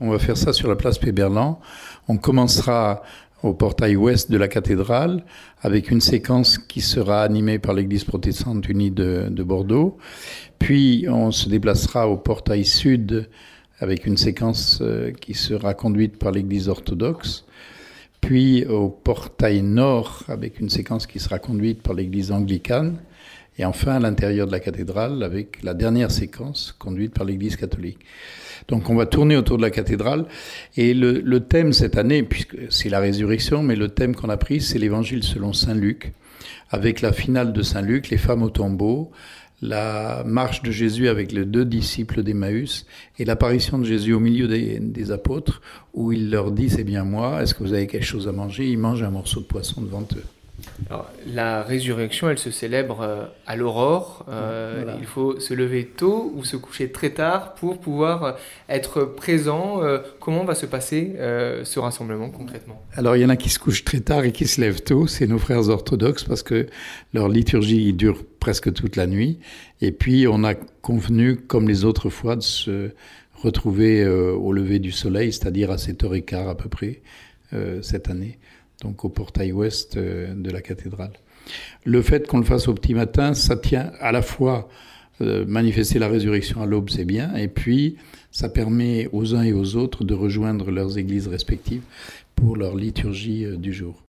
On va faire ça sur la place Péberlan. On commencera au portail ouest de la cathédrale avec une séquence qui sera animée par l'église protestante unie de, de, Bordeaux. Puis on se déplacera au portail sud avec une séquence euh, qui sera conduite par l'église orthodoxe. Puis au portail nord avec une séquence qui sera conduite par l'église anglicane. Et enfin à l'intérieur de la cathédrale avec la dernière séquence conduite par l'église catholique. Donc on va tourner autour de la cathédrale et le, thème cette année, puisque c'est la résurrection, mais le thème qu'on a pris c'est l'évangile selon Saint Luc, avec la finale de Saint Luc, les femmes au tombeau, la marche de Jésus avec les deux disciples d'Emmaüs et l'apparition de Jésus au milieu des, des, apôtres où il leur dit c'est bien moi, est-ce que vous avez quelque chose à manger? Ils mangent un morceau de poisson devant eux. Alors, la résurrection, elle se célèbre euh, à l'aurore. Euh, voilà. Il faut se lever tôt ou se coucher très tard pour pouvoir euh, être présent. Euh, comment va se passer euh, ce rassemblement concrètement? Alors, il y en a qui se couchent très tard et qui se lèvent tôt. C'est nos frères orthodoxes parce que leur liturgie dure presque toute la nuit. Et puis, on a convenu, comme les autres fois, de se retrouver au lever du soleil, c'est-à-dire à 7h15 à peu près cette année donc au portail ouest euh, de la cathédrale. Le fait qu'on le fasse au petit matin, ça tient à la fois euh, manifester la résurrection à l'aube, c'est bien, et puis ça permet aux uns et aux autres de rejoindre leurs églises respectives pour leur liturgie euh, du jour.